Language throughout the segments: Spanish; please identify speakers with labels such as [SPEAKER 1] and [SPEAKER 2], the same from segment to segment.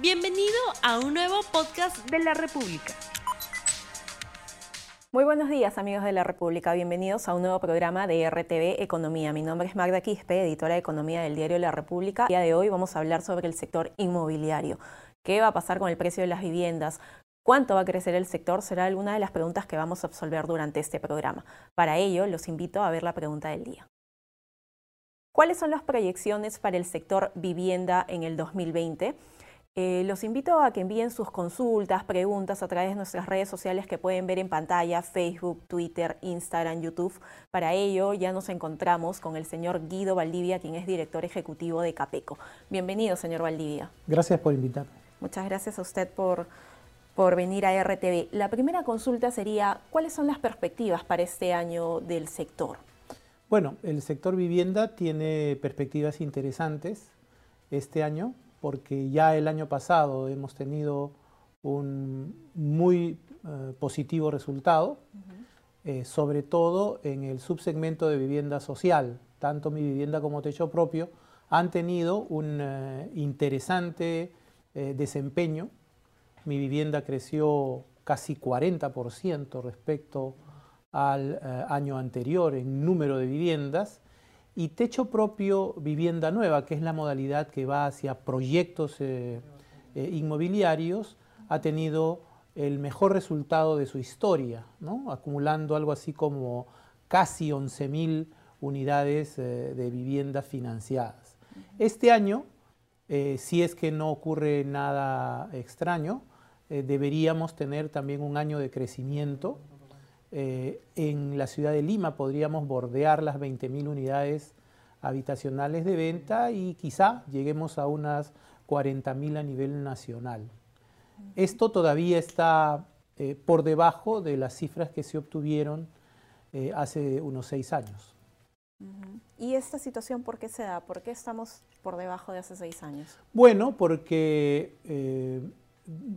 [SPEAKER 1] Bienvenido a un nuevo podcast de la República.
[SPEAKER 2] Muy buenos días amigos de la República, bienvenidos a un nuevo programa de RTV Economía. Mi nombre es Magda Quispe, editora de Economía del diario La República. El día de hoy vamos a hablar sobre el sector inmobiliario. ¿Qué va a pasar con el precio de las viviendas? ¿Cuánto va a crecer el sector? Será alguna de las preguntas que vamos a absolver durante este programa. Para ello, los invito a ver la pregunta del día. ¿Cuáles son las proyecciones para el sector vivienda en el 2020? Eh, los invito a que envíen sus consultas, preguntas a través de nuestras redes sociales que pueden ver en pantalla, Facebook, Twitter, Instagram, YouTube. Para ello ya nos encontramos con el señor Guido Valdivia, quien es director ejecutivo de Capeco. Bienvenido, señor Valdivia.
[SPEAKER 3] Gracias por invitarme.
[SPEAKER 2] Muchas gracias a usted por, por venir a RTV. La primera consulta sería, ¿cuáles son las perspectivas para este año del sector?
[SPEAKER 3] Bueno, el sector vivienda tiene perspectivas interesantes este año porque ya el año pasado hemos tenido un muy eh, positivo resultado, eh, sobre todo en el subsegmento de vivienda social. Tanto mi vivienda como techo propio han tenido un eh, interesante desempeño. Mi vivienda creció casi 40% respecto al año anterior en número de viviendas y techo propio vivienda nueva, que es la modalidad que va hacia proyectos eh, eh, inmobiliarios, ha tenido el mejor resultado de su historia, acumulando algo así como casi 11.000 unidades de viviendas financiadas. Este año, si es que no ocurre nada extraño, deberíamos tener también un año de crecimiento eh, en la ciudad de Lima podríamos bordear las 20.000 unidades habitacionales de venta y quizá lleguemos a unas 40.000 a nivel nacional. Esto todavía está eh, por debajo de las cifras que se obtuvieron eh, hace unos seis años.
[SPEAKER 2] ¿Y esta situación por qué se da? ¿Por qué estamos por debajo de hace seis años?
[SPEAKER 3] Bueno, porque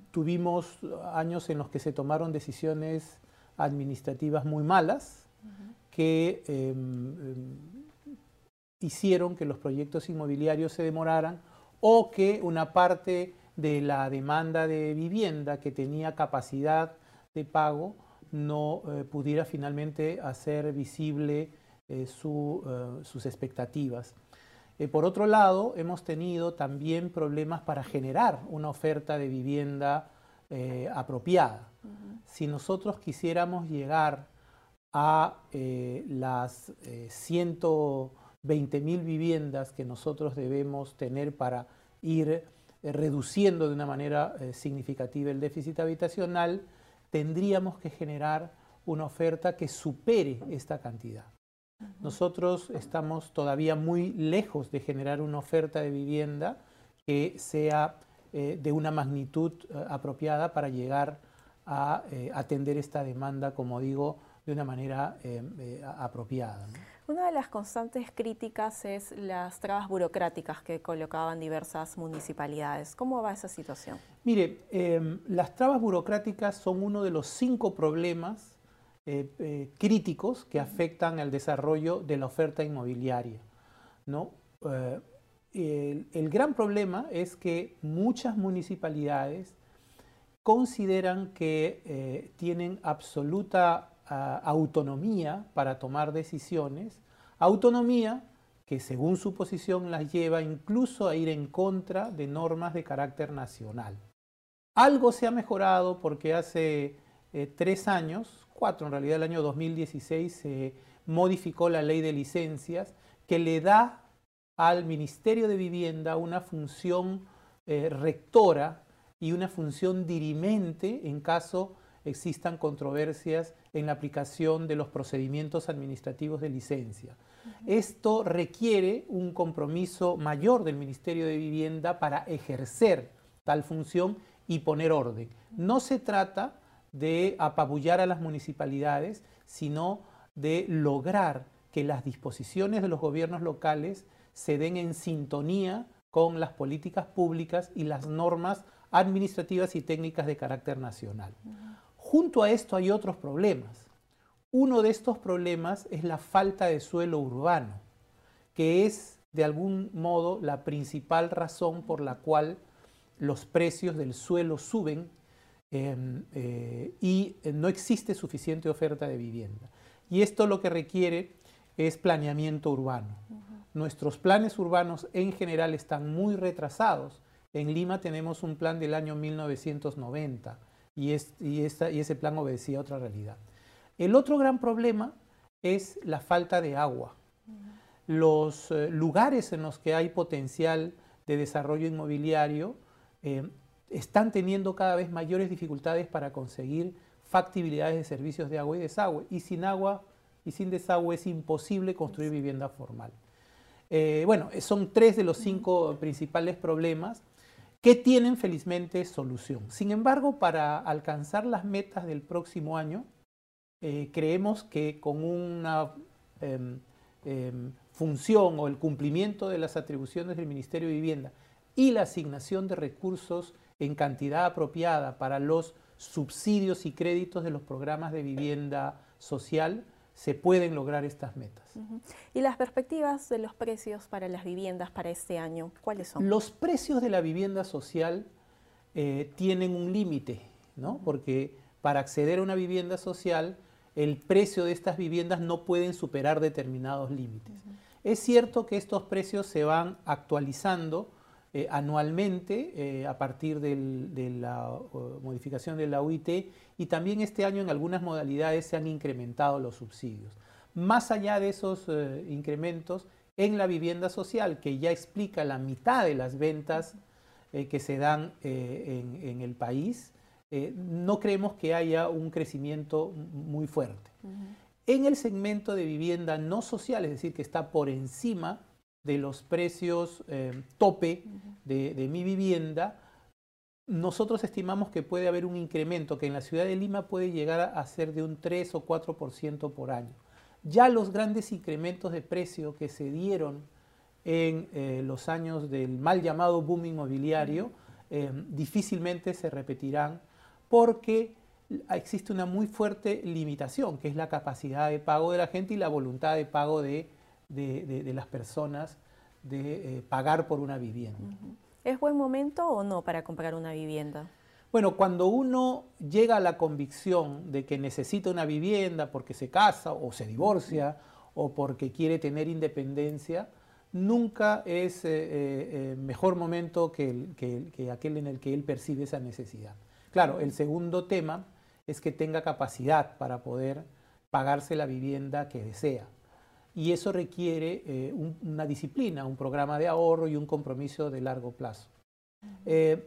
[SPEAKER 3] tuvimos años en los que se tomaron decisiones administrativas muy malas que em, em, hicieron que los proyectos inmobiliarios se demoraran o que una parte de la demanda de vivienda que tenía capacidad de pago no eh, pudiera finalmente hacer visible eh, eh, sus expectativas. por otro lado, hemos tenido también problemas para generar una oferta de vivienda apropiada si nosotros quisiéramos llegar a eh, las 120 eh, mil viviendas que nosotros debemos tener para ir eh, reduciendo de una manera significativa el déficit habitacional, tendríamos que generar una oferta que supere esta cantidad. Nosotros estamos todavía muy lejos de generar una oferta de vivienda que sea de una magnitud apropiada para llegar a eh, atender esta demanda, como digo, de una manera eh, eh, apropiada.
[SPEAKER 2] Una de las constantes críticas es las trabas burocráticas que colocaban diversas municipalidades. ¿Cómo va esa situación?
[SPEAKER 3] Mire, em, las trabas burocráticas son uno de los cinco problemas críticos que afectan al desarrollo de la oferta inmobiliaria. ¿no? el gran problema es que muchas municipalidades consideran que eh, tienen absoluta ah, autonomía para tomar decisiones, autonomía que según su posición las lleva incluso a ir en contra de normas de carácter nacional. Algo se ha mejorado porque hace eh, tres años, cuatro en realidad, el año 2016 se modificó la ley de licencias que le da al Ministerio de Vivienda una función eh, rectora y una función dirimente en caso existan controversias en la aplicación de los procedimientos administrativos de licencia. Esto requiere un compromiso mayor del Ministerio de Vivienda para ejercer tal función y poner orden. No se trata de apabullar a las municipalidades, sino de lograr que las disposiciones de los gobiernos locales se den en sintonía con las políticas públicas y las normas administrativas y técnicas de carácter nacional. Junto a esto hay otros problemas. Uno de estos problemas es la falta de suelo urbano, que es de algún modo la principal razón por la cual los precios del suelo suben em, y no existe suficiente oferta de vivienda. Y esto lo que requiere es planeamiento urbano. Nuestros planes urbanos en general están muy retrasados. En Lima tenemos un plan del año 1990 y, y ese plan obedecía a otra realidad. El otro gran problema es la falta de agua. Los eh, lugares en los que hay potencial de desarrollo inmobiliario eh, están teniendo cada vez mayores dificultades para conseguir factibilidades de servicios de agua y desagüe. Y sin agua y sin desagüe es imposible construir vivienda formal. Eh, bueno, son tres de los cinco principales problemas que tienen felizmente solución. Sin embargo, para alcanzar las metas del próximo año, eh, creemos que con una em, em, función o el cumplimiento de las atribuciones del Ministerio de Vivienda y la asignación de recursos en cantidad apropiada para los subsidios y créditos de los programas de vivienda social, se pueden lograr estas metas.
[SPEAKER 2] ¿Y las perspectivas de los precios para las viviendas para este año, cuáles son?
[SPEAKER 3] Los precios de la vivienda social eh, tienen un límite, ¿no? Porque para acceder a una vivienda social, el precio de estas viviendas no pueden superar determinados límites. Es cierto que estos precios se van actualizando eh, anualmente eh, a partir de la modificación de la UIT y también este año en algunas modalidades se han incrementado los subsidios. Más allá de esos eh, incrementos, en la vivienda social, que ya explica la mitad de las ventas que se dan en, el país, no creemos que haya un crecimiento muy fuerte. En el segmento de vivienda no social, es decir, que está por encima de los precios eh, tope de, mi vivienda, nosotros estimamos que puede haber un incremento que en la ciudad de Lima puede llegar a ser de un 3 o 4% por año. Ya los grandes incrementos de precio que se dieron en eh, los años del mal llamado boom inmobiliario eh, difícilmente se repetirán porque existe una muy fuerte limitación, que es la capacidad de pago de la gente y la voluntad de pago de de, las personas de eh, pagar por una vivienda.
[SPEAKER 2] ¿Es buen momento o no para comprar una vivienda?
[SPEAKER 3] Bueno, cuando uno llega a la convicción de que necesita una vivienda porque se casa o se divorcia o porque quiere tener independencia, nunca es eh, eh, mejor momento que, que, aquel en el que él percibe esa necesidad. Claro, el segundo tema es que tenga capacidad para poder pagarse la vivienda que desea y eso requiere eh, una disciplina, un programa de ahorro y un compromiso de largo plazo. Eh,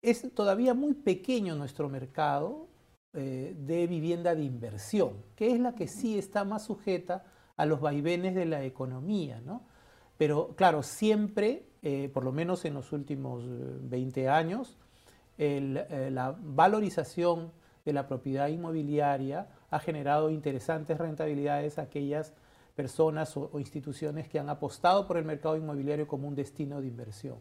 [SPEAKER 3] es todavía muy pequeño nuestro mercado eh, de vivienda de inversión, que es la que sí está más sujeta a los vaivenes de la economía, ¿no? Pero claro, siempre, por lo menos en los últimos 20 años, la valorización de la propiedad inmobiliaria ha generado interesantes rentabilidades aquellas personas o, instituciones que han apostado por el mercado inmobiliario como un destino de inversión.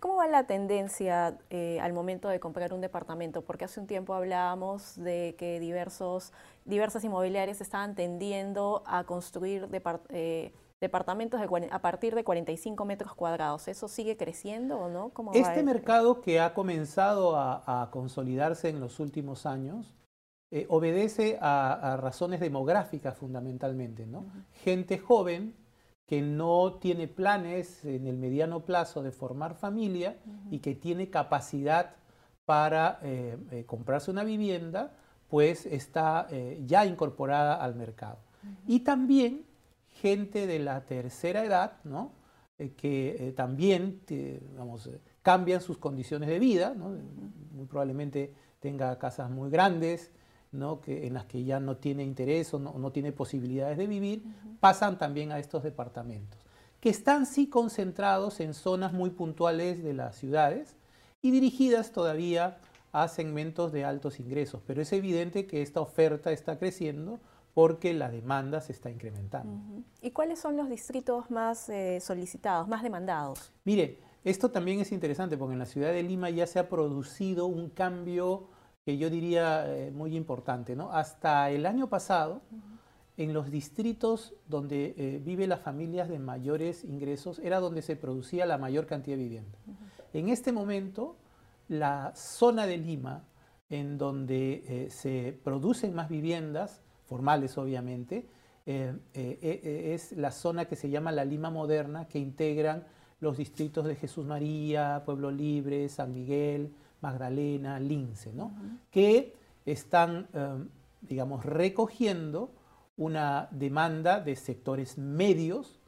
[SPEAKER 2] ¿Cómo va la tendencia eh, al momento de comprar un departamento? Porque hace un tiempo hablábamos de que diversos, diversas inmobiliarias estaban tendiendo a construir eh, departamentos a partir de 45 metros cuadrados. ¿Eso sigue creciendo o no?
[SPEAKER 3] este mercado que ha comenzado a consolidarse en los últimos años, eh, obedece a, razones demográficas fundamentalmente, ¿no? Gente joven que no tiene planes en el mediano plazo de formar familia y que tiene capacidad para eh, eh, comprarse una vivienda, pues está ya incorporada al mercado. Y también gente de la tercera edad, ¿no? que también cambian sus condiciones de vida, ¿no? muy probablemente tenga casas muy grandes, que, en las que ya no tiene interés o no, tiene posibilidades de vivir, pasan también a estos departamentos, que están sí concentrados en zonas muy puntuales de las ciudades y dirigidas todavía a segmentos de altos ingresos, pero es evidente que esta oferta está creciendo porque la demanda se está incrementando.
[SPEAKER 2] ¿Y cuáles son los distritos más eh, solicitados, más demandados?
[SPEAKER 3] Mire, esto también es interesante porque en la ciudad de Lima ya se ha producido un cambio que yo diría eh, muy importante. ¿no? Hasta el año pasado, en los distritos donde eh, viven las familias de mayores ingresos, era donde se producía la mayor cantidad de vivienda. En este momento, la zona de Lima en donde eh, se producen más viviendas, formales obviamente, eh, es la zona que se llama la Lima Moderna, que integran los distritos de Jesús María, Pueblo Libre, San Miguel, Magdalena, Lince, ¿no? que están, digamos, recogiendo una demanda de sectores medios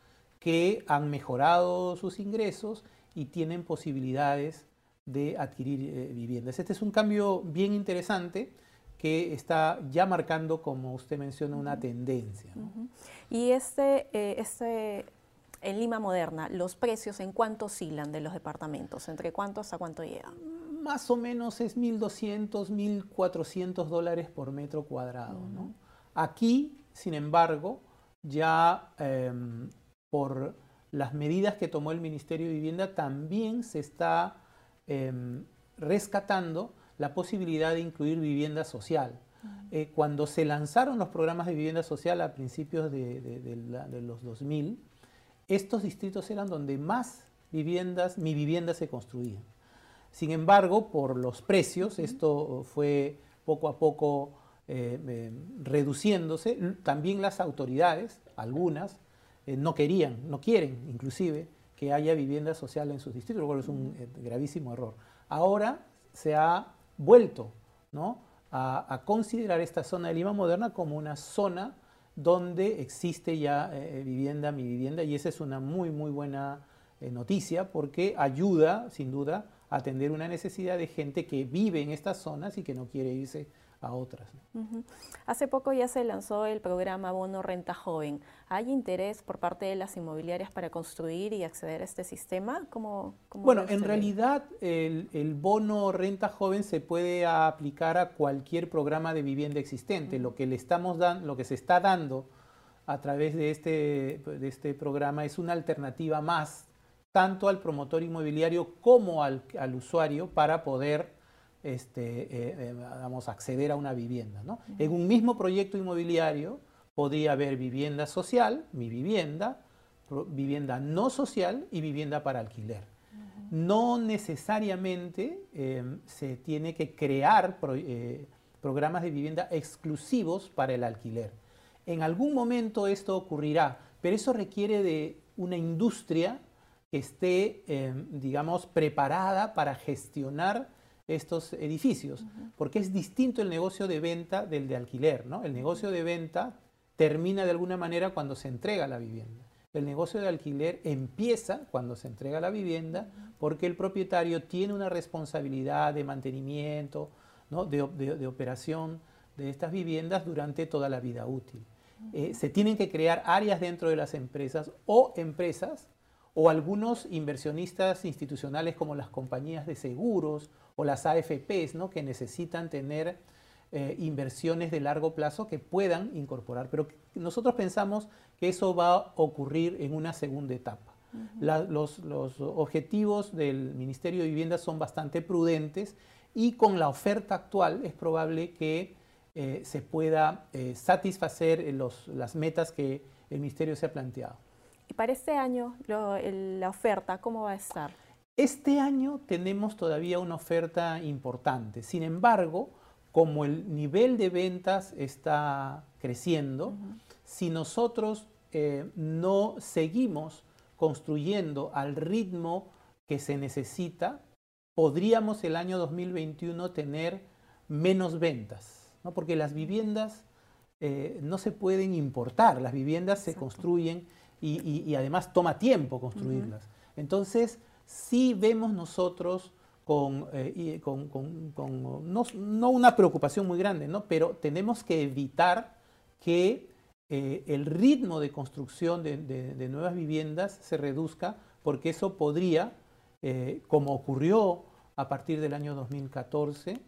[SPEAKER 3] que han mejorado sus ingresos y tienen posibilidades de adquirir eh, viviendas. Este es un cambio bien interesante que está ya marcando, como usted menciona, una tendencia.
[SPEAKER 2] Y este, eh, este, en Lima Moderna, ¿los precios en cuánto oscilan de los departamentos? ¿Entre cuánto hasta cuánto llega?
[SPEAKER 3] Más o menos es 1.200, 1.400 dólares por metro cuadrado. Aquí, sin embargo, ya em, por las medidas que tomó el Ministerio de Vivienda, también se está em, rescatando la posibilidad de incluir vivienda social. Eh, cuando se lanzaron los programas de vivienda social a principios de, los 2000, estos distritos eran donde más viviendas, mi vivienda se construían. Sin embargo, por los precios, esto fue poco a poco eh, em, reduciéndose. También las autoridades, algunas, eh, no querían, no quieren inclusive que haya vivienda social en sus distritos, lo cual es un eh, gravísimo error. Ahora se ha vuelto a, considerar esta zona de Lima Moderna como una zona donde existe ya eh, vivienda, mi vivienda, y esa es una muy, muy buena noticia porque ayuda, sin duda, a atender una necesidad de gente que vive en estas zonas y que no quiere irse a otras.
[SPEAKER 2] Hace poco ya se lanzó el programa Bono Renta Joven. ¿Hay interés por parte de las inmobiliarias para construir y acceder a este sistema? ¿Cómo,
[SPEAKER 3] bueno, en realidad el, bono Renta Joven se puede aplicar a cualquier programa de vivienda existente. Lo que le estamos dando, lo que se está dando a través de este, de este programa es una alternativa más tanto al promotor inmobiliario como al, al usuario para poder este, eh, eh, vamos, acceder a una vivienda. ¿no? En un mismo proyecto inmobiliario podría haber vivienda social, mi vivienda, vivienda no social y vivienda para alquiler. No necesariamente em, se tiene que crear eh, programas de vivienda exclusivos para el alquiler. En algún momento esto ocurrirá, pero eso requiere de una industria esté, em, digamos, preparada para gestionar estos edificios, porque es distinto el negocio de venta del de alquiler. ¿no? El negocio de venta termina de alguna manera cuando se entrega la vivienda. El negocio de alquiler empieza cuando se entrega la vivienda porque el propietario tiene una responsabilidad de mantenimiento, ¿no? de, operación de estas viviendas durante toda la vida útil. Eh, se tienen que crear áreas dentro de las empresas o empresas o algunos inversionistas institucionales como las compañías de seguros o las AFPs, ¿no? que necesitan tener eh, inversiones de largo plazo que puedan incorporar. Pero nosotros pensamos que eso va a ocurrir en una segunda etapa. los, objetivos del Ministerio de Vivienda son bastante prudentes y con la oferta actual es probable que eh, se pueda eh, satisfacer las metas que el Ministerio se ha planteado.
[SPEAKER 2] Y para este año, la oferta, ¿cómo va a estar?
[SPEAKER 3] Este año tenemos todavía una oferta importante. Sin embargo, como el nivel de ventas está creciendo, si nosotros eh, no seguimos construyendo al ritmo que se necesita, podríamos el año 2021 tener menos ventas, ¿no? porque las viviendas eh, no se pueden importar, las viviendas se construyen y, además toma tiempo construirlas. Entonces, sí vemos nosotros con, eh, no, una preocupación muy grande, ¿no? pero tenemos que evitar que eh, el ritmo de construcción de, nuevas viviendas se reduzca, porque eso podría, eh, como ocurrió a partir del año 2014,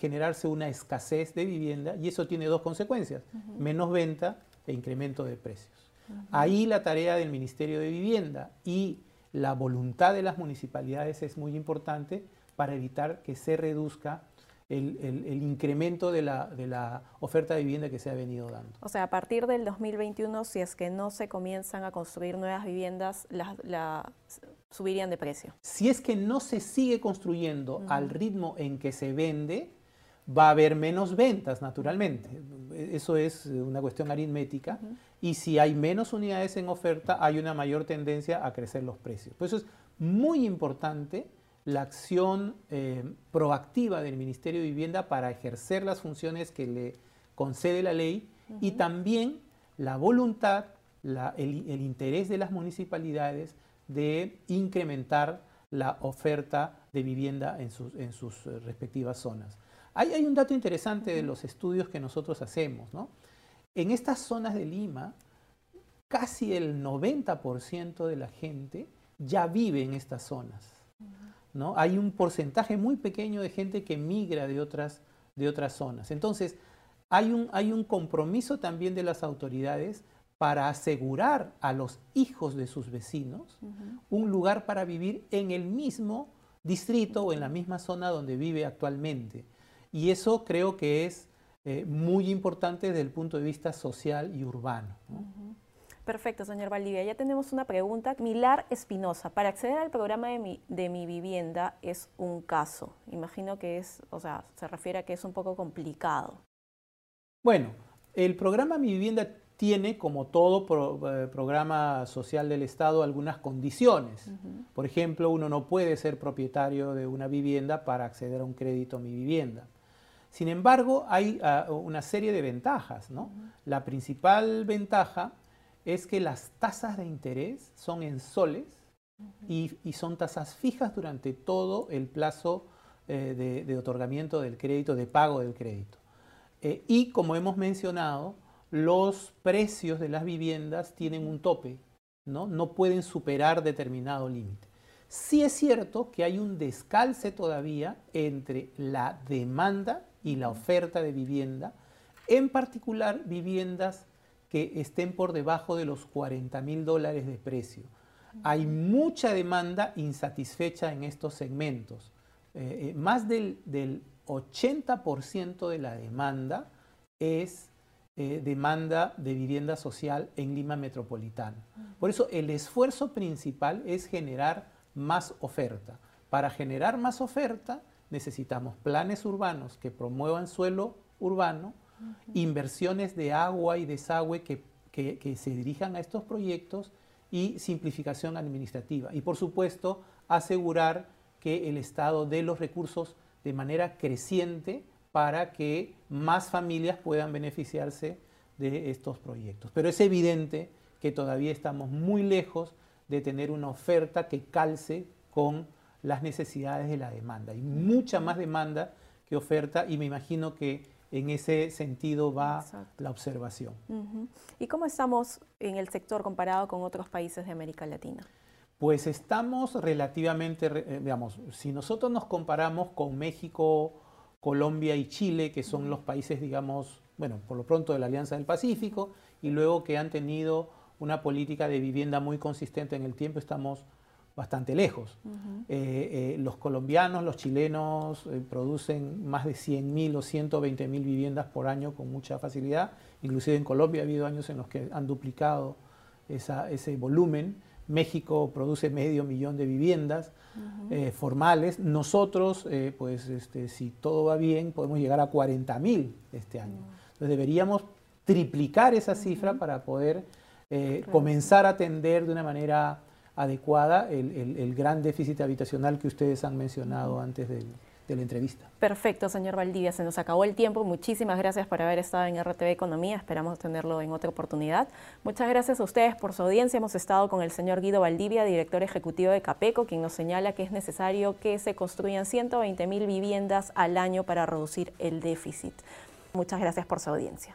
[SPEAKER 3] generarse una escasez de vivienda y eso tiene dos consecuencias, menos venta e incremento de precios. Ahí la tarea del Ministerio de Vivienda y la voluntad de las municipalidades es muy importante para evitar que se reduzca el, incremento de la, oferta de vivienda que se ha venido dando.
[SPEAKER 2] O sea, a partir del 2021, si es que no se comienzan a construir nuevas viviendas, subirían de precio.
[SPEAKER 3] Si es que no se sigue construyendo al ritmo en que se vende, va a haber menos ventas, naturalmente. Eso es una cuestión aritmética. Y si hay menos unidades en oferta, hay una mayor tendencia a crecer los precios. Por eso es muy importante la acción eh, proactiva del Ministerio de Vivienda para ejercer las funciones que le concede la ley y también la voluntad, el, interés de las municipalidades de incrementar la oferta de vivienda en sus, en sus eh, respectivas zonas. Hay, hay, un dato interesante de los estudios que nosotros hacemos. ¿no? En estas zonas de Lima, casi el 90% de la gente ya vive en estas zonas. ¿no? Hay un porcentaje muy pequeño de gente que migra de otras, de otras zonas. Entonces, hay un, hay un compromiso también de las autoridades para asegurar a los hijos de sus vecinos un lugar para vivir en el mismo distrito o en la misma zona donde vive actualmente. Y eso creo que es eh, muy importante desde el punto de vista social y urbano.
[SPEAKER 2] Perfecto, señor Valdivia. Ya tenemos una pregunta. Milar Espinosa, para acceder al programa de mi, de mi vivienda es un caso. Imagino que es, o sea, se refiere a que es un poco complicado.
[SPEAKER 3] Bueno, el programa Mi Vivienda tiene, como todo eh, programa social del Estado, algunas condiciones. Por ejemplo, uno no puede ser propietario de una vivienda para acceder a un crédito Mi Vivienda. Sin embargo, hay ah, una serie de ventajas. ¿no? La principal ventaja es que las tasas de interés son en soles y, son tasas fijas durante todo el plazo eh, de, otorgamiento del crédito, de pago del crédito. Eh, y como hemos mencionado, los precios de las viviendas tienen un tope, ¿no? no pueden superar determinado límite. Sí es cierto que hay un descalce todavía entre la demanda y la oferta de vivienda, en particular viviendas que estén por debajo de los 40 mil dólares de precio. Hay mucha demanda insatisfecha en estos segmentos. Eh, eh, más del, 80% de la demanda es eh, demanda de vivienda social en Lima Metropolitana. Por eso el esfuerzo principal es generar más oferta. Para generar más oferta necesitamos planes urbanos que promuevan suelo urbano, inversiones de agua y desagüe que, que, se dirijan a estos proyectos y simplificación administrativa. Y por supuesto, asegurar que el Estado dé los recursos de manera creciente para que más familias puedan beneficiarse de estos proyectos. Pero es evidente que todavía estamos muy lejos de tener una oferta que calce con las necesidades de la demanda. Hay mucha más demanda que oferta y me imagino que en ese sentido va la observación.
[SPEAKER 2] ¿Y cómo estamos en el sector comparado con otros países de América Latina?
[SPEAKER 3] Pues estamos relativamente, eh, digamos, si nosotros nos comparamos con México, Colombia y Chile, que son los países, digamos, bueno, por lo pronto de la Alianza del Pacífico, y luego que han tenido una política de vivienda muy consistente en el tiempo, estamos bastante lejos. Eh, eh, los colombianos, los chilenos eh, producen más de 100.000 o 120.000 viviendas por año con mucha facilidad. Inclusive en Colombia ha habido años en los que han duplicado ese volumen. México produce medio millón de viviendas formales. Nosotros, pues este, si todo va bien, podemos llegar a 40.000 este año. Entonces deberíamos triplicar esa cifra para poder comenzar a atender de una manera adecuada el, gran déficit habitacional que ustedes han mencionado antes de la entrevista.
[SPEAKER 2] Perfecto, señor Valdivia, se nos acabó el tiempo. Muchísimas gracias por haber estado en RTV Economía. Esperamos tenerlo en otra oportunidad. Muchas gracias a ustedes por su audiencia. Hemos estado con el señor Guido Valdivia, director ejecutivo de Capeco, quien nos señala que es necesario que se construyan 120 mil viviendas al año para reducir el déficit. Muchas gracias por su audiencia.